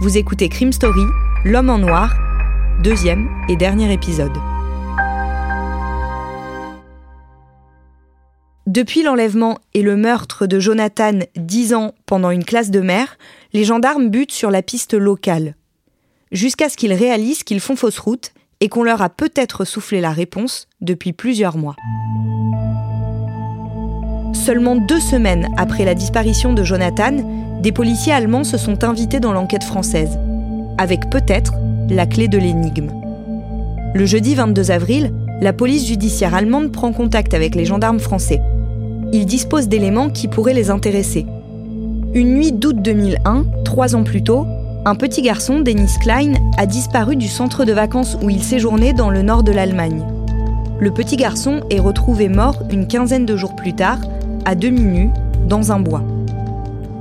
Vous écoutez Crime Story, L'homme en noir, deuxième et dernier épisode. Depuis l'enlèvement et le meurtre de Jonathan 10 ans pendant une classe de mer, les gendarmes butent sur la piste locale. Jusqu'à ce qu'ils réalisent qu'ils font fausse route et qu'on leur a peut-être soufflé la réponse depuis plusieurs mois. Seulement deux semaines après la disparition de Jonathan, des policiers allemands se sont invités dans l'enquête française, avec peut-être la clé de l'énigme. Le jeudi 22 avril, la police judiciaire allemande prend contact avec les gendarmes français ils disposent d'éléments qui pourraient les intéresser. Une nuit d'août 2001, trois ans plus tôt, un petit garçon, Dennis Klein, a disparu du centre de vacances où il séjournait dans le nord de l'Allemagne. Le petit garçon est retrouvé mort une quinzaine de jours plus tard, à demi nu, dans un bois.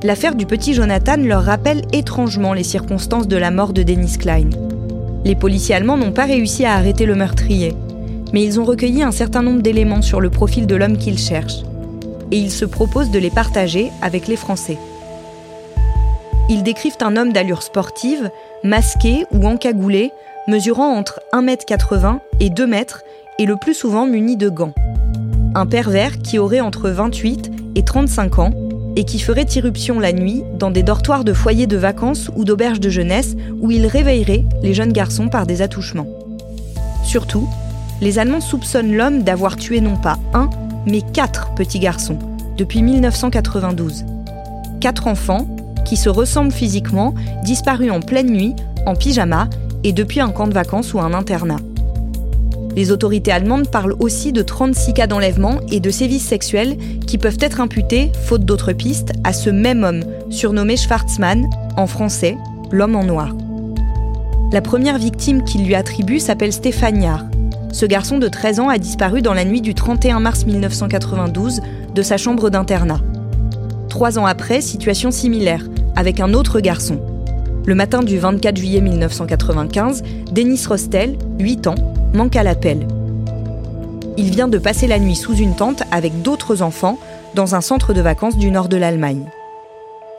L'affaire du petit Jonathan leur rappelle étrangement les circonstances de la mort de Dennis Klein. Les policiers allemands n'ont pas réussi à arrêter le meurtrier, mais ils ont recueilli un certain nombre d'éléments sur le profil de l'homme qu'ils cherchent et ils se proposent de les partager avec les Français. Ils décrivent un homme d'allure sportive, masqué ou encagoulé, mesurant entre 1m80 et 2 m et le plus souvent muni de gants. Un pervers qui aurait entre 28 et 35 ans et qui ferait irruption la nuit dans des dortoirs de foyers de vacances ou d'auberges de jeunesse où il réveillerait les jeunes garçons par des attouchements. Surtout, les Allemands soupçonnent l'homme d'avoir tué non pas un, mais quatre petits garçons, depuis 1992. Quatre enfants qui se ressemblent physiquement, disparus en pleine nuit, en pyjama et depuis un camp de vacances ou un internat. Les autorités allemandes parlent aussi de 36 cas d'enlèvement et de sévices sexuels qui peuvent être imputés, faute d'autres pistes, à ce même homme, surnommé Schwarzmann, en français, l'homme en noir. La première victime qu'il lui attribue s'appelle Stéphane ce garçon de 13 ans a disparu dans la nuit du 31 mars 1992 de sa chambre d'internat. Trois ans après, situation similaire, avec un autre garçon. Le matin du 24 juillet 1995, Denis Rostel, 8 ans, manque à l'appel. Il vient de passer la nuit sous une tente avec d'autres enfants dans un centre de vacances du nord de l'Allemagne.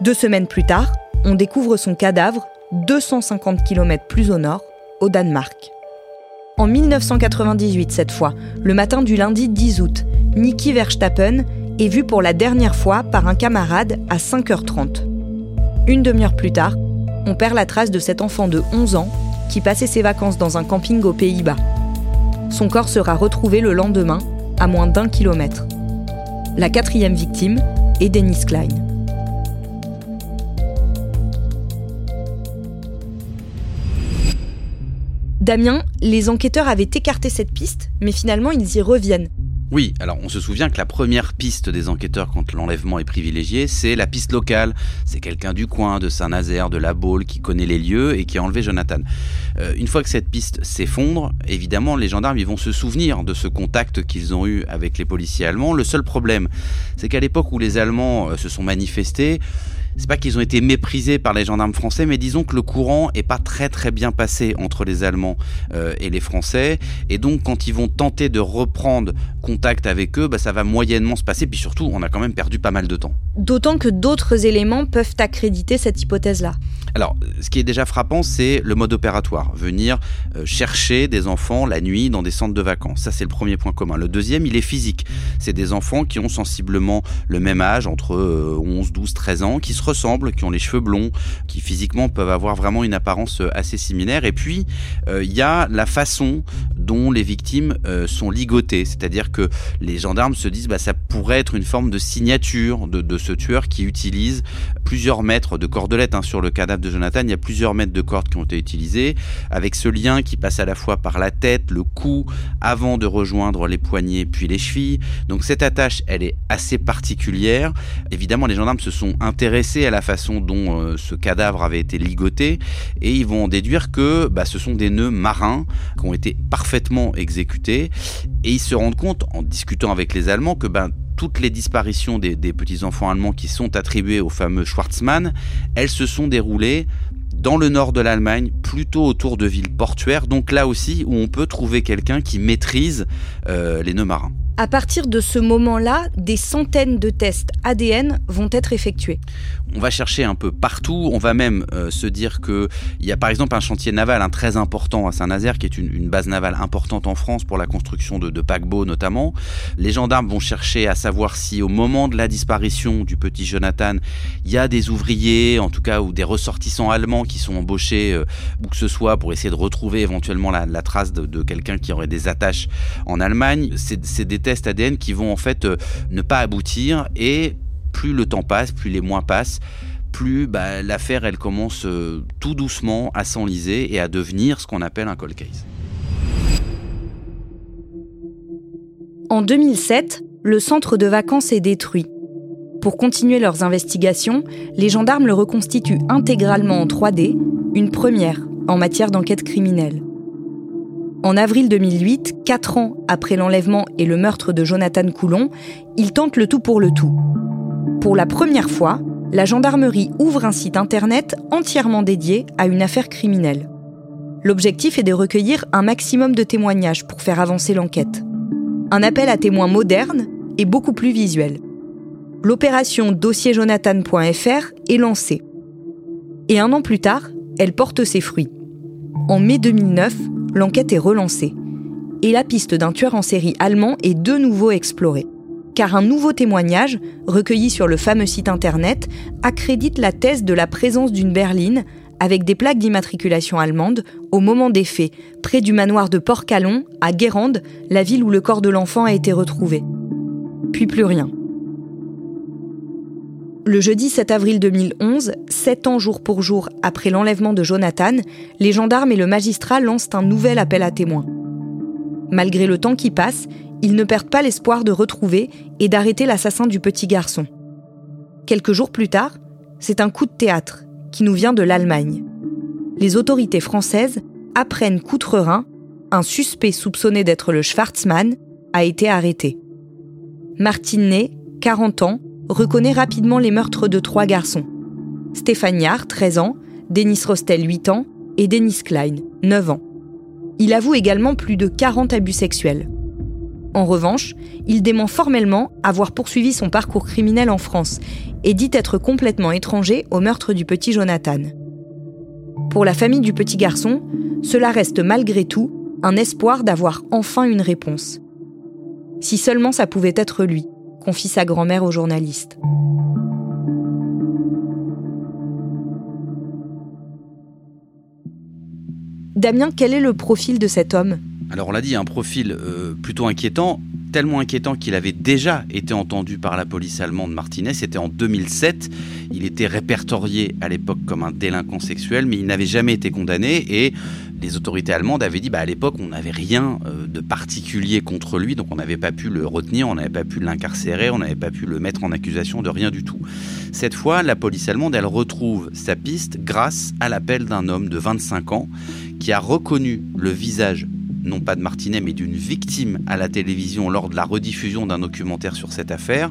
Deux semaines plus tard, on découvre son cadavre 250 km plus au nord, au Danemark. En 1998 cette fois, le matin du lundi 10 août, Niki Verstappen est vu pour la dernière fois par un camarade à 5h30. Une demi-heure plus tard, on perd la trace de cet enfant de 11 ans qui passait ses vacances dans un camping aux Pays-Bas. Son corps sera retrouvé le lendemain, à moins d'un kilomètre. La quatrième victime est Dennis Klein. Damien, les enquêteurs avaient écarté cette piste, mais finalement ils y reviennent. Oui, alors on se souvient que la première piste des enquêteurs quand l'enlèvement est privilégié, c'est la piste locale. C'est quelqu'un du coin, de Saint-Nazaire, de La Baule, qui connaît les lieux et qui a enlevé Jonathan. Euh, une fois que cette piste s'effondre, évidemment, les gendarmes ils vont se souvenir de ce contact qu'ils ont eu avec les policiers allemands. Le seul problème, c'est qu'à l'époque où les Allemands euh, se sont manifestés, c'est pas qu'ils ont été méprisés par les gendarmes français, mais disons que le courant est pas très très bien passé entre les Allemands euh, et les Français. Et donc, quand ils vont tenter de reprendre contact avec eux, bah, ça va moyennement se passer. Puis surtout, on a quand même perdu pas mal de temps. D'autant que d'autres éléments peuvent accréditer cette hypothèse-là. Alors, ce qui est déjà frappant, c'est le mode opératoire. Venir euh, chercher des enfants la nuit dans des centres de vacances. Ça, c'est le premier point commun. Le deuxième, il est physique. C'est des enfants qui ont sensiblement le même âge, entre 11, 12, 13 ans, qui se ressemblent, qui ont les cheveux blonds, qui physiquement peuvent avoir vraiment une apparence euh, assez similaire. Et puis, euh, il y a la façon dont les victimes sont ligotées. C'est-à-dire que les gendarmes se disent bah ça pourrait être une forme de signature de, ce tueur qui utilise plusieurs mètres de cordelettes hein, sur le cadavre de Jonathan. Il y a plusieurs mètres de cordes qui ont été utilisés, avec ce lien qui passe à la fois par la tête, le cou, avant de rejoindre les poignets puis les chevilles. Donc cette attache, elle est assez particulière. Évidemment, les gendarmes se sont intéressés à la façon dont euh, ce cadavre avait été ligoté et ils vont déduire que bah, ce sont des nœuds marins qui ont été parfaitement exécutés et ils se rendent compte en discutant avec les Allemands que ben, toutes les disparitions des, petits-enfants allemands qui sont attribués au fameux Schwarzmann, elles se sont déroulées dans le nord de l'Allemagne, plutôt autour de villes portuaires, donc là aussi où on peut trouver quelqu'un qui maîtrise euh, les nœuds marins. À partir de ce moment-là, des centaines de tests ADN vont être effectués. On va chercher un peu partout. On va même euh, se dire qu'il y a par exemple un chantier naval un très important à Saint-Nazaire, qui est une, base navale importante en France pour la construction de, paquebots notamment. Les gendarmes vont chercher à savoir si au moment de la disparition du petit Jonathan, il y a des ouvriers, en tout cas, ou des ressortissants allemands qui sont embauchés, euh, ou que ce soit pour essayer de retrouver éventuellement la, trace de, quelqu'un qui aurait des attaches en Allemagne. C'est des tests ADN qui vont en fait euh, ne pas aboutir et plus le temps passe, plus les mois passent, plus bah, l'affaire elle commence euh, tout doucement à s'enliser et à devenir ce qu'on appelle un cold case. En 2007, le centre de vacances est détruit. Pour continuer leurs investigations, les gendarmes le reconstituent intégralement en 3D, une première en matière d'enquête criminelle. En avril 2008, quatre ans après l'enlèvement et le meurtre de Jonathan Coulon, ils tentent le tout pour le tout. Pour la première fois, la gendarmerie ouvre un site internet entièrement dédié à une affaire criminelle. L'objectif est de recueillir un maximum de témoignages pour faire avancer l'enquête. Un appel à témoins moderne et beaucoup plus visuel. L'opération dossierjonathan.fr est lancée. Et un an plus tard, elle porte ses fruits. En mai 2009, l'enquête est relancée. Et la piste d'un tueur en série allemand est de nouveau explorée. Car un nouveau témoignage, recueilli sur le fameux site internet, accrédite la thèse de la présence d'une berline avec des plaques d'immatriculation allemande au moment des faits, près du manoir de Port-Calon, à Guérande, la ville où le corps de l'enfant a été retrouvé. Puis plus rien. Le jeudi 7 avril 2011, sept ans jour pour jour après l'enlèvement de Jonathan, les gendarmes et le magistrat lancent un nouvel appel à témoins. Malgré le temps qui passe, ils ne perdent pas l'espoir de retrouver et d'arrêter l'assassin du petit garçon. Quelques jours plus tard, c'est un coup de théâtre qui nous vient de l'Allemagne. Les autorités françaises apprennent qu'outre-Rhin, un suspect soupçonné d'être le Schwarzmann a été arrêté. Martine Ney, 40 ans, reconnaît rapidement les meurtres de trois garçons. Stéphane Yard, 13 ans, Denis Rostel, 8 ans, et Denis Klein, 9 ans. Il avoue également plus de 40 abus sexuels. En revanche, il dément formellement avoir poursuivi son parcours criminel en France et dit être complètement étranger au meurtre du petit Jonathan. Pour la famille du petit garçon, cela reste malgré tout un espoir d'avoir enfin une réponse. Si seulement ça pouvait être lui confie sa grand-mère au journaliste. Damien, quel est le profil de cet homme? Alors on l'a dit, un profil euh, plutôt inquiétant, tellement inquiétant qu'il avait déjà été entendu par la police allemande Martinez, c'était en 2007. Il était répertorié à l'époque comme un délinquant sexuel, mais il n'avait jamais été condamné et les autorités allemandes avaient dit bah, à l'époque on n'avait rien euh, de particulier contre lui, donc on n'avait pas pu le retenir, on n'avait pas pu l'incarcérer, on n'avait pas pu le mettre en accusation de rien du tout. Cette fois, la police allemande, elle retrouve sa piste grâce à l'appel d'un homme de 25 ans qui a reconnu le visage non pas de Martinet, mais d'une victime à la télévision lors de la rediffusion d'un documentaire sur cette affaire.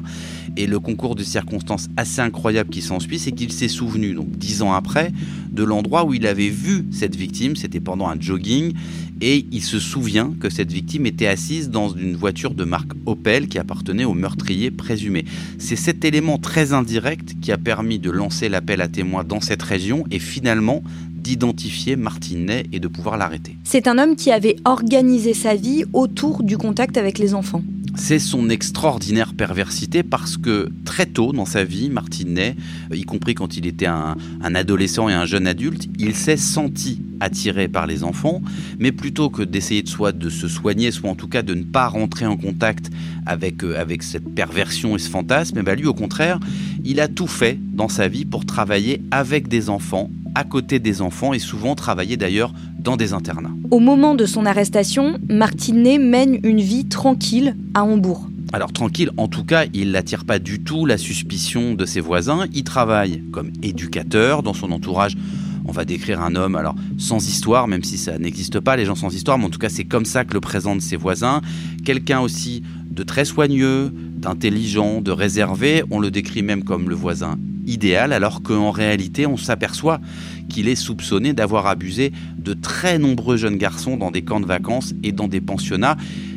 Et le concours de circonstances assez incroyable qui s'ensuit, c'est qu'il s'est souvenu, donc dix ans après, de l'endroit où il avait vu cette victime. C'était pendant un jogging. Et il se souvient que cette victime était assise dans une voiture de marque Opel qui appartenait au meurtrier présumé. C'est cet élément très indirect qui a permis de lancer l'appel à témoins dans cette région et finalement d'identifier Martinet et de pouvoir l'arrêter. C'est un homme qui avait organisé sa vie autour du contact avec les enfants c'est son extraordinaire perversité parce que très tôt dans sa vie, Martinet, y compris quand il était un, adolescent et un jeune adulte, il s'est senti attiré par les enfants, mais plutôt que d'essayer de soit de se soigner, soit en tout cas de ne pas rentrer en contact avec, euh, avec cette perversion et ce fantasme, et eh lui au contraire, il a tout fait dans sa vie pour travailler avec des enfants, à côté des enfants et souvent travailler d'ailleurs dans des internats. Au moment de son arrestation, Martinet mène une vie tranquille à Hambourg. Alors tranquille, en tout cas, il n'attire pas du tout la suspicion de ses voisins. Il travaille comme éducateur dans son entourage. On va décrire un homme, alors sans histoire, même si ça n'existe pas, les gens sans histoire, mais en tout cas c'est comme ça que le présentent ses voisins. Quelqu'un aussi de très soigneux, d'intelligent, de réservé, on le décrit même comme le voisin idéal, alors qu'en réalité, on s'aperçoit qu'il est soupçonné d'avoir abusé de très nombreux jeunes garçons dans des camps de vacances et dans des pensionnats,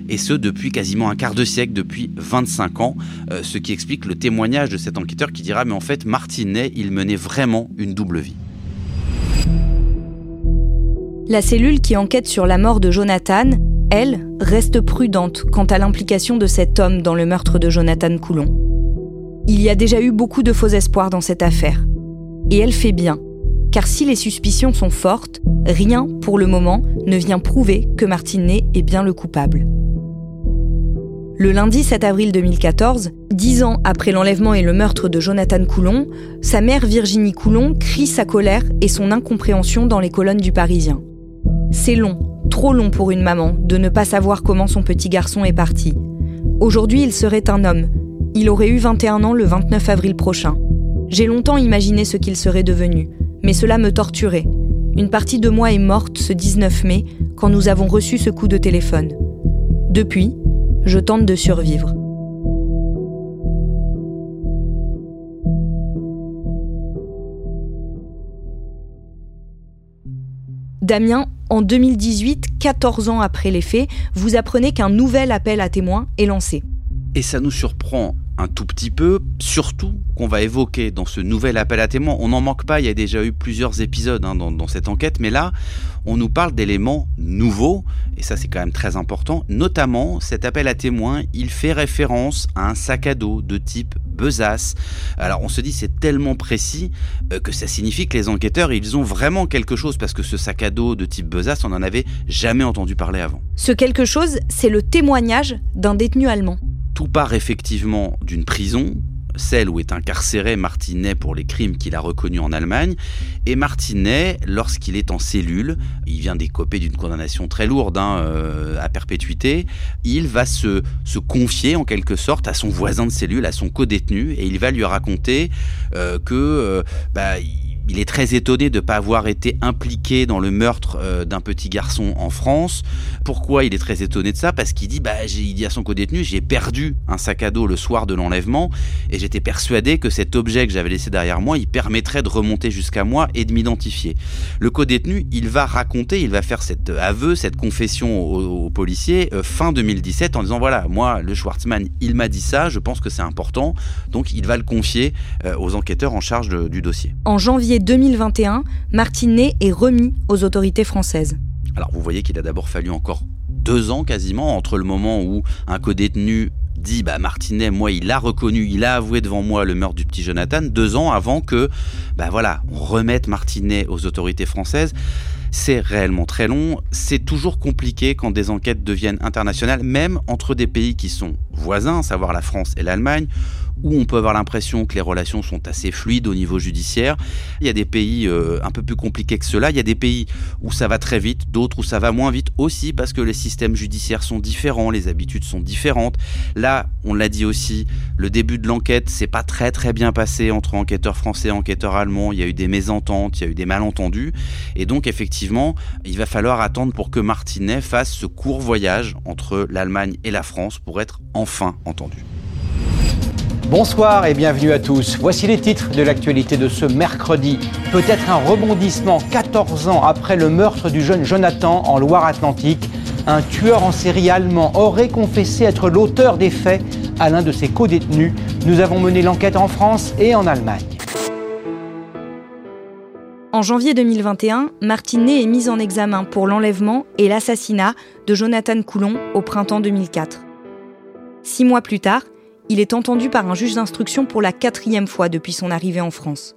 et ce depuis quasiment un quart de siècle, depuis 25 ans, euh, ce qui explique le témoignage de cet enquêteur qui dira mais en fait Martinet, il menait vraiment une double vie. La cellule qui enquête sur la mort de Jonathan, elle, reste prudente quant à l'implication de cet homme dans le meurtre de Jonathan Coulon. Il y a déjà eu beaucoup de faux espoirs dans cette affaire. Et elle fait bien, car si les suspicions sont fortes, rien, pour le moment, ne vient prouver que Martinet est bien le coupable. Le lundi 7 avril 2014, dix ans après l'enlèvement et le meurtre de Jonathan Coulon, sa mère Virginie Coulon crie sa colère et son incompréhension dans les colonnes du Parisien. C'est long, trop long pour une maman, de ne pas savoir comment son petit garçon est parti. Aujourd'hui, il serait un homme, il aurait eu 21 ans le 29 avril prochain. J'ai longtemps imaginé ce qu'il serait devenu, mais cela me torturait. Une partie de moi est morte ce 19 mai quand nous avons reçu ce coup de téléphone. Depuis, je tente de survivre. Damien, en 2018, 14 ans après les faits, vous apprenez qu'un nouvel appel à témoins est lancé. Et ça nous surprend un tout petit peu, surtout qu'on va évoquer dans ce nouvel appel à témoins. On n'en manque pas, il y a déjà eu plusieurs épisodes hein, dans, cette enquête, mais là, on nous parle d'éléments nouveaux, et ça c'est quand même très important. Notamment, cet appel à témoins, il fait référence à un sac à dos de type besace. Alors on se dit c'est tellement précis euh, que ça signifie que les enquêteurs, ils ont vraiment quelque chose, parce que ce sac à dos de type besace, on n'en avait jamais entendu parler avant. Ce quelque chose, c'est le témoignage d'un détenu allemand. Part effectivement d'une prison, celle où est incarcéré Martinet pour les crimes qu'il a reconnus en Allemagne. Et Martinet, lorsqu'il est en cellule, il vient d'écoper d'une condamnation très lourde hein, euh, à perpétuité, il va se, se, confier en quelque sorte à son voisin de cellule, à son co-détenu, et il va lui raconter euh, que euh, bah, est très étonné de ne pas avoir été impliqué dans le meurtre euh, d'un petit garçon en France. Pourquoi il est très étonné de ça? Parce qu'il dit, bah, il dit à son co-détenu, j'ai perdu un sac à dos le soir de l'enlèvement et j'étais persuadé que cet objet que j'avais laissé derrière moi, il permettrait de remonter jusqu'à moi et de m'identifier. Le co-détenu, il va raconter, il va faire cet aveu, cette confession au, policier euh, fin 2017 en disant, voilà, moi, le Schwartzmann, il m'a dit ça, je pense que c'est important, donc il va le confier euh, aux enquêteurs en charge du dossier. En janvier 2021, Martinet est remis aux autorités françaises. Alors vous voyez qu'il a d'abord fallu encore deux ans quasiment entre le moment où un co-détenu dit bah Martinet moi il a reconnu il a avoué devant moi le meurtre du petit Jonathan deux ans avant que bah voilà on remette Martinet aux autorités françaises c'est réellement très long c'est toujours compliqué quand des enquêtes deviennent internationales même entre des pays qui sont voisins savoir la France et l'Allemagne où on peut avoir l'impression que les relations sont assez fluides au niveau judiciaire. Il y a des pays euh, un peu plus compliqués que cela. Il y a des pays où ça va très vite, d'autres où ça va moins vite aussi parce que les systèmes judiciaires sont différents, les habitudes sont différentes. Là, on l'a dit aussi, le début de l'enquête s'est pas très très bien passé entre enquêteurs français et enquêteurs allemands. Il y a eu des mésententes, il y a eu des malentendus. Et donc, effectivement, il va falloir attendre pour que Martinet fasse ce court voyage entre l'Allemagne et la France pour être enfin entendu. Bonsoir et bienvenue à tous. Voici les titres de l'actualité de ce mercredi. Peut-être un rebondissement 14 ans après le meurtre du jeune Jonathan en Loire-Atlantique. Un tueur en série allemand aurait confessé être l'auteur des faits à l'un de ses co-détenus. Nous avons mené l'enquête en France et en Allemagne. En janvier 2021, Martinet est mise en examen pour l'enlèvement et l'assassinat de Jonathan Coulon au printemps 2004. Six mois plus tard, il est entendu par un juge d'instruction pour la quatrième fois depuis son arrivée en France.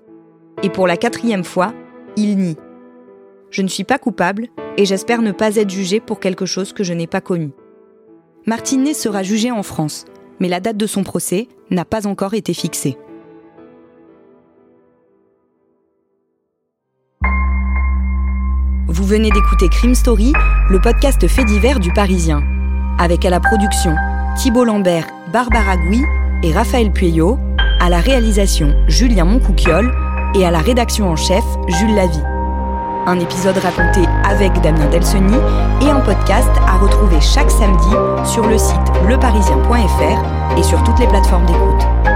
Et pour la quatrième fois, il nie. Je ne suis pas coupable et j'espère ne pas être jugé pour quelque chose que je n'ai pas connu. Martinet sera jugé en France, mais la date de son procès n'a pas encore été fixée. Vous venez d'écouter Crime Story, le podcast fait divers du Parisien. Avec à la production Thibault Lambert, Barbara Gouy et Raphaël Pueyo, à la réalisation Julien Moncouquiole et à la rédaction en chef Jules Lavie. Un épisode raconté avec Damien Delseny et un podcast à retrouver chaque samedi sur le site leparisien.fr et sur toutes les plateformes d'écoute.